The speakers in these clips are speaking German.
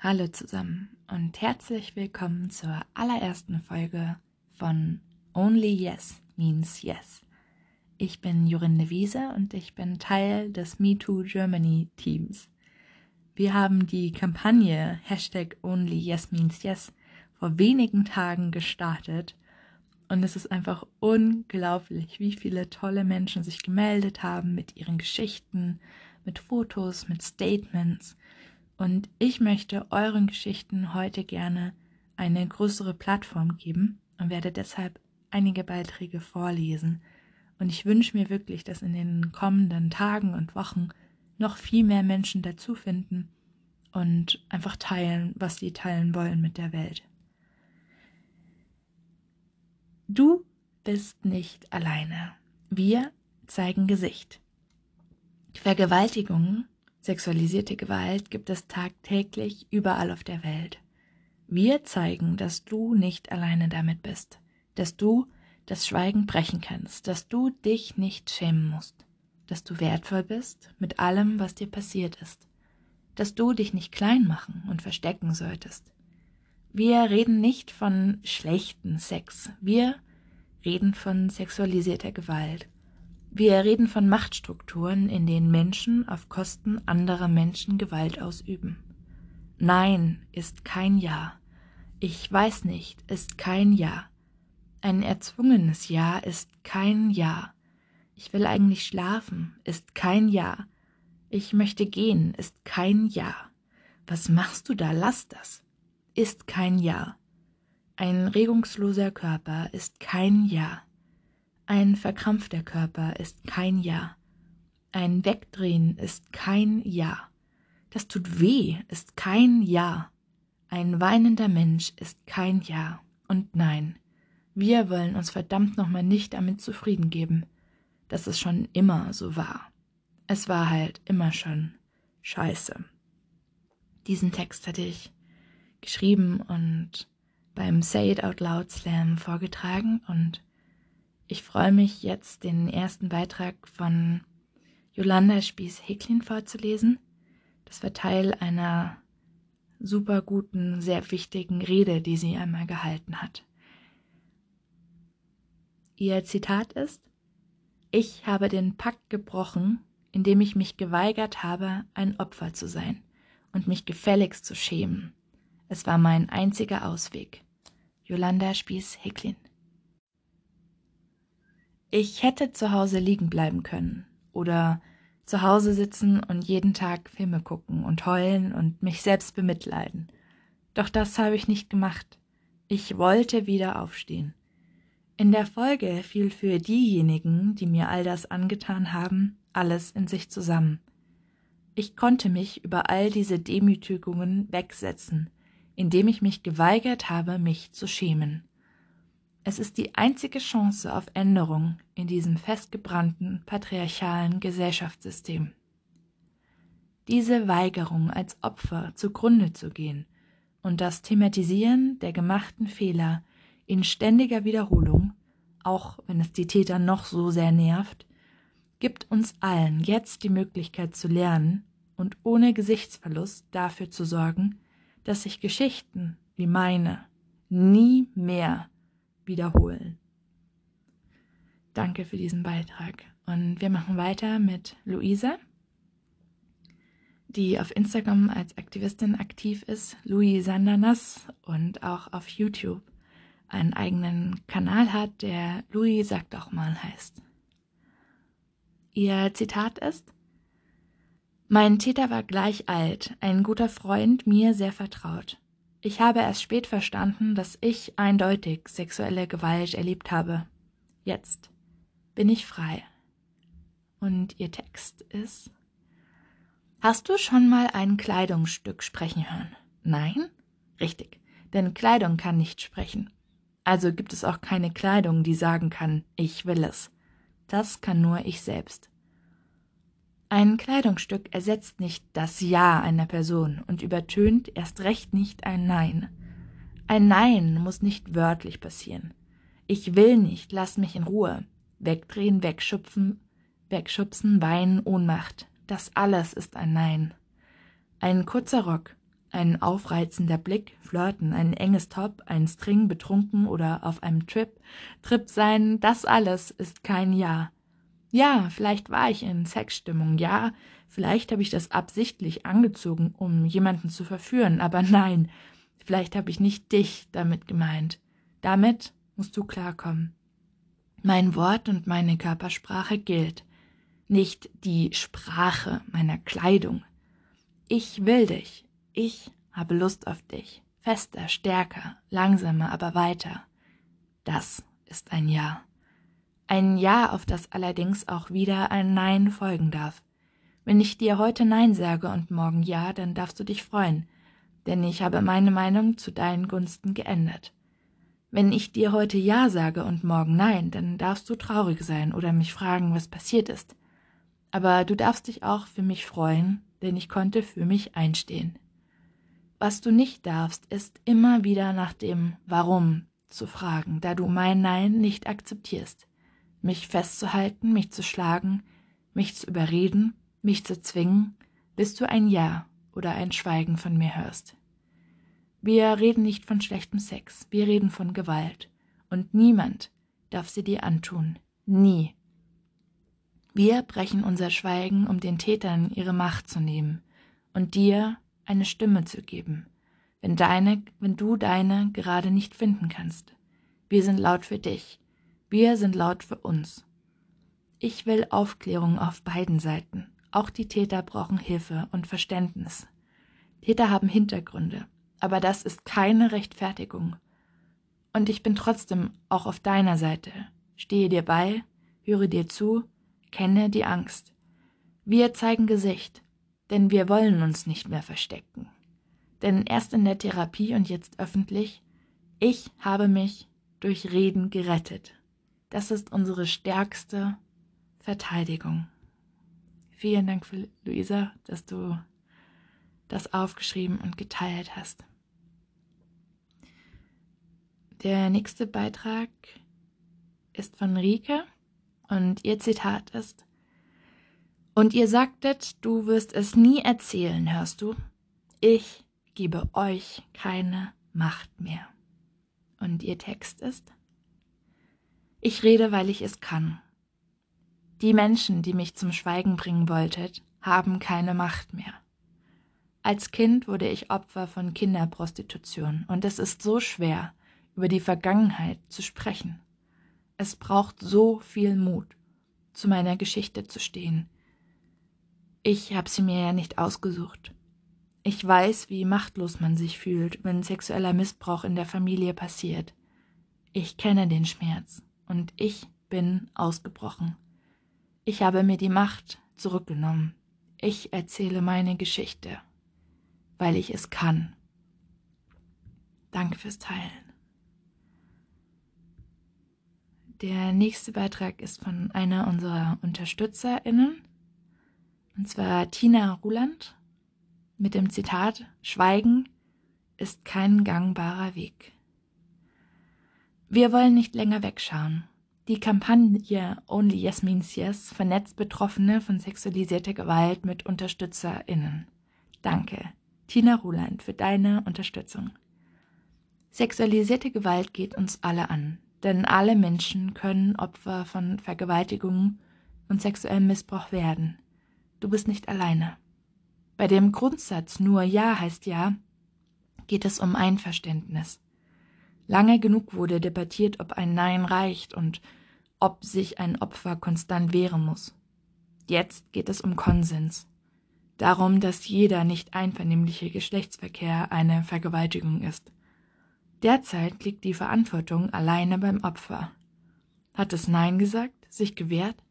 Hallo zusammen und herzlich willkommen zur allerersten Folge von Only Yes Means Yes. Ich bin Jorinde Wiese und ich bin Teil des MeToo Germany Teams. Wir haben die Kampagne Hashtag Only Yes Means Yes vor wenigen Tagen gestartet und es ist einfach unglaublich, wie viele tolle Menschen sich gemeldet haben mit ihren Geschichten, mit Fotos, mit Statements und ich möchte euren Geschichten heute gerne eine größere Plattform geben und werde deshalb einige Beiträge vorlesen. Und ich wünsche mir wirklich, dass in den kommenden Tagen und Wochen noch viel mehr Menschen dazu finden und einfach teilen, was sie teilen wollen mit der Welt. Du bist nicht alleine. Wir zeigen Gesicht. Vergewaltigungen Sexualisierte Gewalt gibt es tagtäglich überall auf der Welt. Wir zeigen, dass du nicht alleine damit bist, dass du das Schweigen brechen kannst, dass du dich nicht schämen musst, dass du wertvoll bist mit allem, was dir passiert ist, dass du dich nicht klein machen und verstecken solltest. Wir reden nicht von schlechten Sex, wir reden von sexualisierter Gewalt. Wir reden von Machtstrukturen, in denen Menschen auf Kosten anderer Menschen Gewalt ausüben. Nein ist kein Ja. Ich weiß nicht ist kein Ja. Ein erzwungenes Ja ist kein Ja. Ich will eigentlich schlafen ist kein Ja. Ich möchte gehen ist kein Ja. Was machst du da? Lass das. Ist kein Ja. Ein regungsloser Körper ist kein Ja. Ein verkrampfter Körper ist kein Ja. Ein Wegdrehen ist kein Ja. Das tut weh ist kein Ja. Ein weinender Mensch ist kein Ja. Und nein, wir wollen uns verdammt nochmal nicht damit zufrieden geben, dass es schon immer so war. Es war halt immer schon scheiße. Diesen Text hatte ich geschrieben und beim Say It Out Loud Slam vorgetragen und ich freue mich jetzt, den ersten Beitrag von Yolanda Spieß-Häklin vorzulesen. Das war Teil einer super guten, sehr wichtigen Rede, die sie einmal gehalten hat. Ihr Zitat ist Ich habe den Pakt gebrochen, indem ich mich geweigert habe, ein Opfer zu sein und mich gefälligst zu schämen. Es war mein einziger Ausweg. Yolanda Spieß-Häklin ich hätte zu Hause liegen bleiben können oder zu Hause sitzen und jeden Tag Filme gucken und heulen und mich selbst bemitleiden. Doch das habe ich nicht gemacht. Ich wollte wieder aufstehen. In der Folge fiel für diejenigen, die mir all das angetan haben, alles in sich zusammen. Ich konnte mich über all diese Demütigungen wegsetzen, indem ich mich geweigert habe, mich zu schämen. Es ist die einzige Chance auf Änderung in diesem festgebrannten patriarchalen Gesellschaftssystem. Diese Weigerung als Opfer zugrunde zu gehen und das Thematisieren der gemachten Fehler in ständiger Wiederholung, auch wenn es die Täter noch so sehr nervt, gibt uns allen jetzt die Möglichkeit zu lernen und ohne Gesichtsverlust dafür zu sorgen, dass sich Geschichten wie meine nie mehr wiederholen. Danke für diesen Beitrag. Und wir machen weiter mit Luisa, die auf Instagram als Aktivistin aktiv ist, Louis Sandanas, und auch auf YouTube einen eigenen Kanal hat, der Louis sagt auch mal heißt. Ihr Zitat ist, mein Täter war gleich alt, ein guter Freund, mir sehr vertraut. Ich habe erst spät verstanden, dass ich eindeutig sexuelle Gewalt erlebt habe. Jetzt bin ich frei. Und ihr Text ist Hast du schon mal ein Kleidungsstück sprechen hören? Nein? Richtig, denn Kleidung kann nicht sprechen. Also gibt es auch keine Kleidung, die sagen kann, ich will es. Das kann nur ich selbst. Ein Kleidungsstück ersetzt nicht das Ja einer Person und übertönt erst recht nicht ein Nein. Ein Nein muss nicht wörtlich passieren. Ich will nicht, lass mich in Ruhe. Wegdrehen, wegschupfen, wegschubsen, weinen, Ohnmacht. Das alles ist ein Nein. Ein kurzer Rock, ein aufreizender Blick, Flirten, ein enges Top, ein String, betrunken oder auf einem Trip, Trip sein, das alles ist kein Ja. Ja, vielleicht war ich in Sexstimmung, ja, vielleicht habe ich das absichtlich angezogen, um jemanden zu verführen, aber nein, vielleicht habe ich nicht dich damit gemeint. Damit musst du klarkommen. Mein Wort und meine Körpersprache gilt, nicht die Sprache meiner Kleidung. Ich will dich, ich habe Lust auf dich. Fester, stärker, langsamer, aber weiter. Das ist ein Ja. Ein Ja, auf das allerdings auch wieder ein Nein folgen darf. Wenn ich dir heute Nein sage und morgen Ja, dann darfst du dich freuen, denn ich habe meine Meinung zu deinen Gunsten geändert. Wenn ich dir heute Ja sage und morgen Nein, dann darfst du traurig sein oder mich fragen, was passiert ist. Aber du darfst dich auch für mich freuen, denn ich konnte für mich einstehen. Was du nicht darfst, ist immer wieder nach dem Warum zu fragen, da du mein Nein nicht akzeptierst. Mich festzuhalten, mich zu schlagen, mich zu überreden, mich zu zwingen, bis du ein Ja oder ein Schweigen von mir hörst. Wir reden nicht von schlechtem Sex, wir reden von Gewalt. Und niemand darf sie dir antun. Nie. Wir brechen unser Schweigen, um den Tätern ihre Macht zu nehmen und dir eine Stimme zu geben, wenn deine, wenn du deine gerade nicht finden kannst. Wir sind laut für dich. Wir sind laut für uns. Ich will Aufklärung auf beiden Seiten. Auch die Täter brauchen Hilfe und Verständnis. Täter haben Hintergründe, aber das ist keine Rechtfertigung. Und ich bin trotzdem auch auf deiner Seite. Stehe dir bei, höre dir zu, kenne die Angst. Wir zeigen Gesicht, denn wir wollen uns nicht mehr verstecken. Denn erst in der Therapie und jetzt öffentlich, ich habe mich durch Reden gerettet. Das ist unsere stärkste Verteidigung. Vielen Dank, für Luisa, dass du das aufgeschrieben und geteilt hast. Der nächste Beitrag ist von Rike und ihr Zitat ist und ihr sagtet, du wirst es nie erzählen, hörst du? Ich gebe euch keine Macht mehr. Und ihr Text ist? Ich rede, weil ich es kann. Die Menschen, die mich zum Schweigen bringen wolltet, haben keine Macht mehr. Als Kind wurde ich Opfer von Kinderprostitution und es ist so schwer, über die Vergangenheit zu sprechen. Es braucht so viel Mut, zu meiner Geschichte zu stehen, ich habe sie mir ja nicht ausgesucht. Ich weiß, wie machtlos man sich fühlt, wenn sexueller Missbrauch in der Familie passiert. Ich kenne den Schmerz und ich bin ausgebrochen. Ich habe mir die Macht zurückgenommen. Ich erzähle meine Geschichte, weil ich es kann. Danke fürs Teilen. Der nächste Beitrag ist von einer unserer UnterstützerInnen und zwar Tina Ruland mit dem Zitat Schweigen ist kein gangbarer Weg. Wir wollen nicht länger wegschauen. Die Kampagne Only Yes Means Yes vernetzt Betroffene von sexualisierter Gewalt mit UnterstützerInnen. Danke, Tina Ruland, für deine Unterstützung. Sexualisierte Gewalt geht uns alle an, denn alle Menschen können Opfer von Vergewaltigungen und sexuellem Missbrauch werden. Du bist nicht alleine. Bei dem Grundsatz nur Ja heißt Ja geht es um Einverständnis. Lange genug wurde debattiert, ob ein Nein reicht und ob sich ein Opfer konstant wehren muss. Jetzt geht es um Konsens. Darum, dass jeder nicht einvernehmliche Geschlechtsverkehr eine Vergewaltigung ist. Derzeit liegt die Verantwortung alleine beim Opfer. Hat es Nein gesagt, sich gewehrt?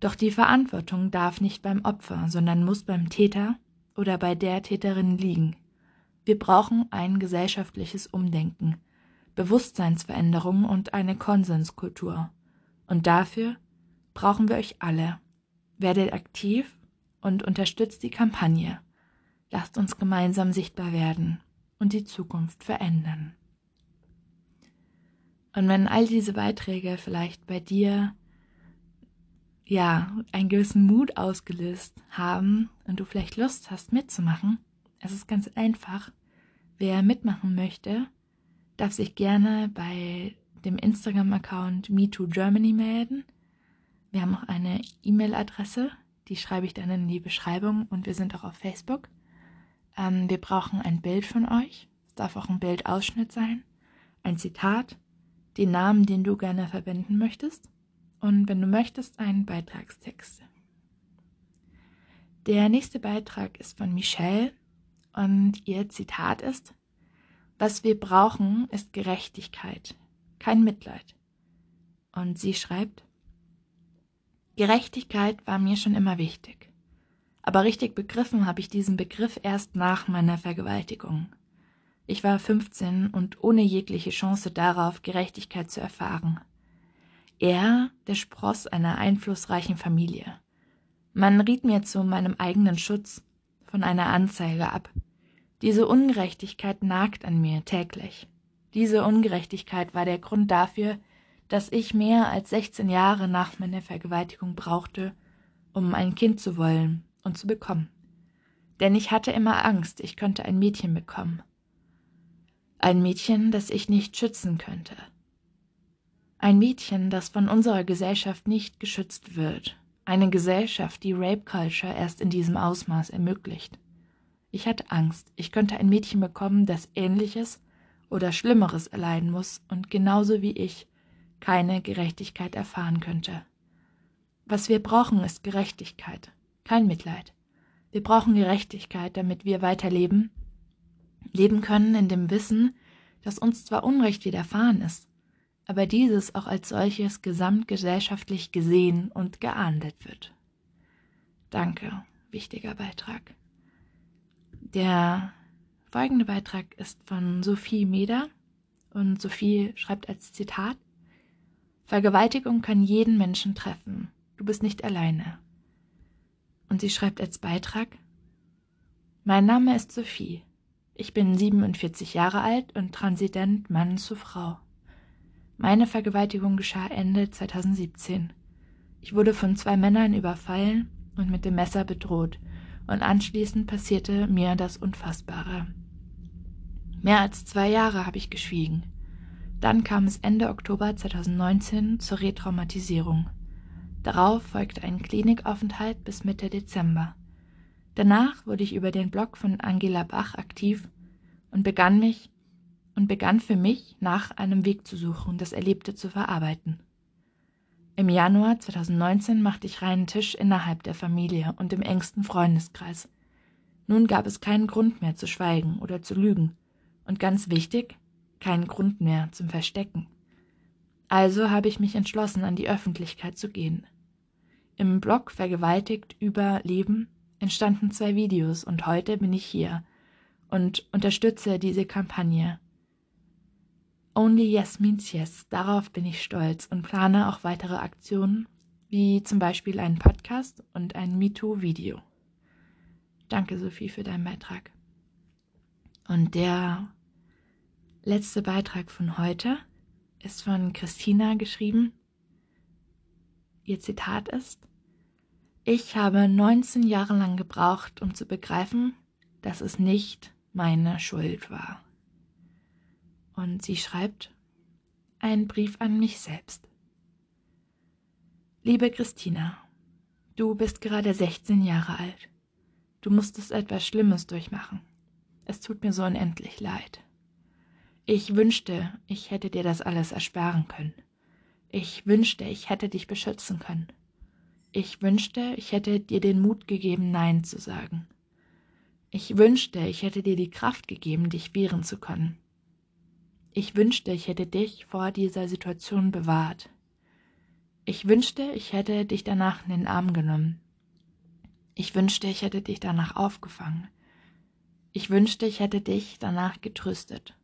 Doch die Verantwortung darf nicht beim Opfer, sondern muss beim Täter oder bei der Täterin liegen. Wir brauchen ein gesellschaftliches Umdenken, Bewusstseinsveränderung und eine Konsenskultur. Und dafür brauchen wir euch alle. Werdet aktiv und unterstützt die Kampagne. Lasst uns gemeinsam sichtbar werden und die Zukunft verändern. Und wenn all diese Beiträge vielleicht bei dir ja, einen gewissen Mut ausgelöst haben und du vielleicht Lust hast mitzumachen, Es ist ganz einfach. Wer mitmachen möchte, darf sich gerne bei dem Instagram-Account MeTooGermany melden. Wir haben auch eine E-Mail-Adresse, die schreibe ich dann in die Beschreibung und wir sind auch auf Facebook. Ähm, wir brauchen ein Bild von euch. Es darf auch ein Bildausschnitt sein, ein Zitat, den Namen, den du gerne verwenden möchtest und wenn du möchtest, einen Beitragstext. Der nächste Beitrag ist von Michelle und ihr Zitat ist, was wir brauchen, ist Gerechtigkeit, kein Mitleid. Und sie schreibt, Gerechtigkeit war mir schon immer wichtig. Aber richtig begriffen habe ich diesen Begriff erst nach meiner Vergewaltigung. Ich war 15 und ohne jegliche Chance darauf, Gerechtigkeit zu erfahren. Er, der Spross einer einflussreichen Familie. Man riet mir zu meinem eigenen Schutz von einer Anzeige ab. Diese Ungerechtigkeit nagt an mir täglich. Diese Ungerechtigkeit war der Grund dafür, dass ich mehr als 16 Jahre nach meiner Vergewaltigung brauchte, um ein Kind zu wollen und zu bekommen. Denn ich hatte immer Angst, ich könnte ein Mädchen bekommen. Ein Mädchen, das ich nicht schützen könnte. Ein Mädchen, das von unserer Gesellschaft nicht geschützt wird. Eine Gesellschaft, die Rape Culture erst in diesem Ausmaß ermöglicht. Ich hatte Angst, ich könnte ein Mädchen bekommen, das Ähnliches oder Schlimmeres erleiden muss und genauso wie ich keine Gerechtigkeit erfahren könnte. Was wir brauchen, ist Gerechtigkeit, kein Mitleid. Wir brauchen Gerechtigkeit, damit wir weiterleben, leben können in dem Wissen, dass uns zwar Unrecht widerfahren ist, aber dieses auch als solches gesamtgesellschaftlich gesehen und geahndet wird. Danke, wichtiger Beitrag. Der folgende Beitrag ist von Sophie Meder und Sophie schreibt als Zitat Vergewaltigung kann jeden Menschen treffen. Du bist nicht alleine. Und sie schreibt als Beitrag Mein Name ist Sophie. Ich bin 47 Jahre alt und transident Mann zu Frau. Meine Vergewaltigung geschah Ende 2017. Ich wurde von zwei Männern überfallen und mit dem Messer bedroht, und anschließend passierte mir das Unfassbare. Mehr als zwei Jahre habe ich geschwiegen. Dann kam es Ende Oktober 2019 zur Retraumatisierung. Darauf folgte ein Klinikaufenthalt bis Mitte Dezember. Danach wurde ich über den Blog von Angela Bach aktiv und begann mich und begann für mich nach einem Weg zu suchen, das Erlebte zu verarbeiten. Im Januar 2019 machte ich reinen Tisch innerhalb der Familie und im engsten Freundeskreis. Nun gab es keinen Grund mehr zu schweigen oder zu lügen. Und ganz wichtig, keinen Grund mehr zum Verstecken. Also habe ich mich entschlossen, an die Öffentlichkeit zu gehen. Im Blog Vergewaltigt über Leben entstanden zwei Videos und heute bin ich hier und unterstütze diese Kampagne. Only Yes means Yes, darauf bin ich stolz und plane auch weitere Aktionen, wie zum Beispiel einen Podcast und ein MeToo-Video. Danke, Sophie, für deinen Beitrag. Und der letzte Beitrag von heute ist von Christina geschrieben. Ihr Zitat ist, ich habe 19 Jahre lang gebraucht, um zu begreifen, dass es nicht meine Schuld war. Und sie schreibt einen Brief an mich selbst. Liebe Christina, du bist gerade 16 Jahre alt. Du musstest etwas Schlimmes durchmachen. Es tut mir so unendlich leid. Ich wünschte, ich hätte dir das alles ersparen können. Ich wünschte, ich hätte dich beschützen können. Ich wünschte, ich hätte dir den Mut gegeben, Nein zu sagen. Ich wünschte, ich hätte dir die Kraft gegeben, dich wehren zu können. Ich wünschte, ich hätte dich vor dieser Situation bewahrt. Ich wünschte, ich hätte dich danach in den Arm genommen. Ich wünschte, ich hätte dich danach aufgefangen. Ich wünschte, ich hätte dich danach getröstet.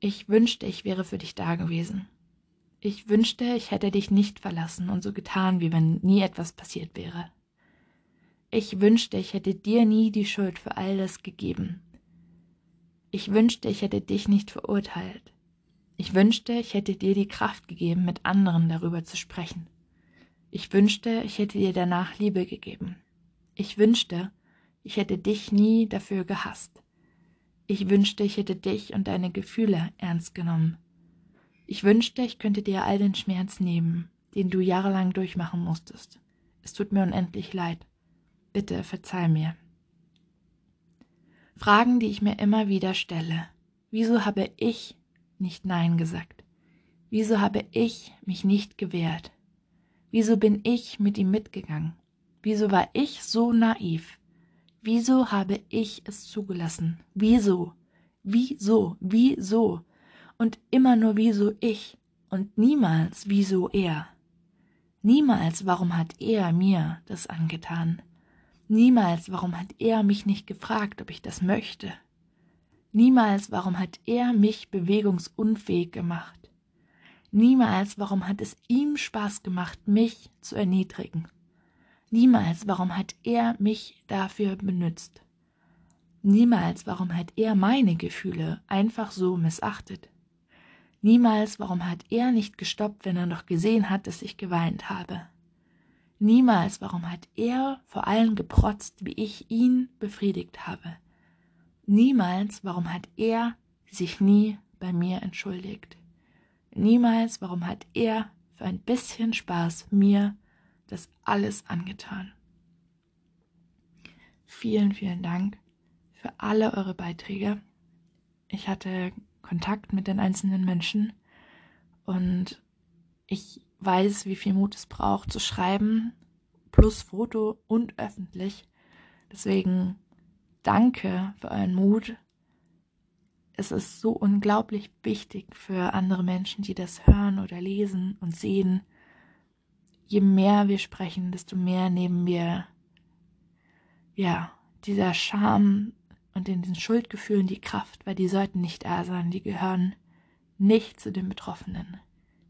Ich wünschte, ich wäre für dich da gewesen. Ich wünschte, ich hätte dich nicht verlassen und so getan, wie wenn nie etwas passiert wäre. Ich wünschte, ich hätte dir nie die Schuld für all das gegeben. Ich wünschte, ich hätte dich nicht verurteilt. Ich wünschte, ich hätte dir die Kraft gegeben, mit anderen darüber zu sprechen. Ich wünschte, ich hätte dir danach Liebe gegeben. Ich wünschte, ich hätte dich nie dafür gehasst. Ich wünschte, ich hätte dich und deine Gefühle ernst genommen. Ich wünschte, ich könnte dir all den Schmerz nehmen, den du jahrelang durchmachen musstest. Es tut mir unendlich leid. Bitte verzeih mir. Fragen, die ich mir immer wieder stelle. Wieso habe ich nicht Nein gesagt? Wieso habe ich mich nicht gewehrt? Wieso bin ich mit ihm mitgegangen? Wieso war ich so naiv? Wieso habe ich es zugelassen? Wieso? Wieso? Wieso? Und immer nur wieso ich und niemals wieso er. Niemals warum hat er mir das angetan. Niemals warum hat er mich nicht gefragt, ob ich das möchte. Niemals warum hat er mich bewegungsunfähig gemacht. Niemals, warum hat es ihm Spaß gemacht, mich zu erniedrigen? Niemals, warum hat er mich dafür benützt? Niemals, warum hat er meine Gefühle einfach so missachtet? Niemals, warum hat er nicht gestoppt, wenn er noch gesehen hat, dass ich geweint habe? Niemals, warum hat er vor allem geprotzt, wie ich ihn befriedigt habe? Niemals, warum hat er sich nie bei mir entschuldigt? Niemals, warum hat er für ein bisschen Spaß mir das alles angetan. Vielen, vielen Dank für alle eure Beiträge. Ich hatte Kontakt mit den einzelnen Menschen und ich weiß, wie viel Mut es braucht zu schreiben, plus Foto und öffentlich. Deswegen danke für euren Mut, es ist so unglaublich wichtig für andere Menschen, die das hören oder lesen und sehen. Je mehr wir sprechen, desto mehr nehmen wir, ja, dieser Scham und in den Schuldgefühlen die Kraft, weil die sollten nicht da sein, die gehören nicht zu den Betroffenen.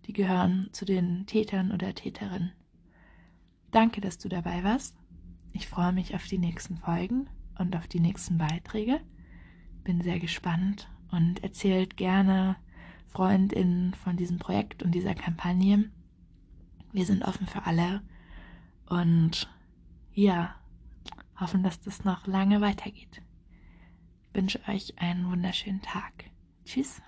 Die gehören zu den Tätern oder Täterinnen. Danke, dass du dabei warst. Ich freue mich auf die nächsten Folgen und auf die nächsten Beiträge. Bin sehr gespannt und erzählt gerne Freundinnen von diesem Projekt und dieser Kampagne. Wir sind offen für alle und ja, hoffen, dass das noch lange weitergeht. Ich wünsche euch einen wunderschönen Tag. Tschüss.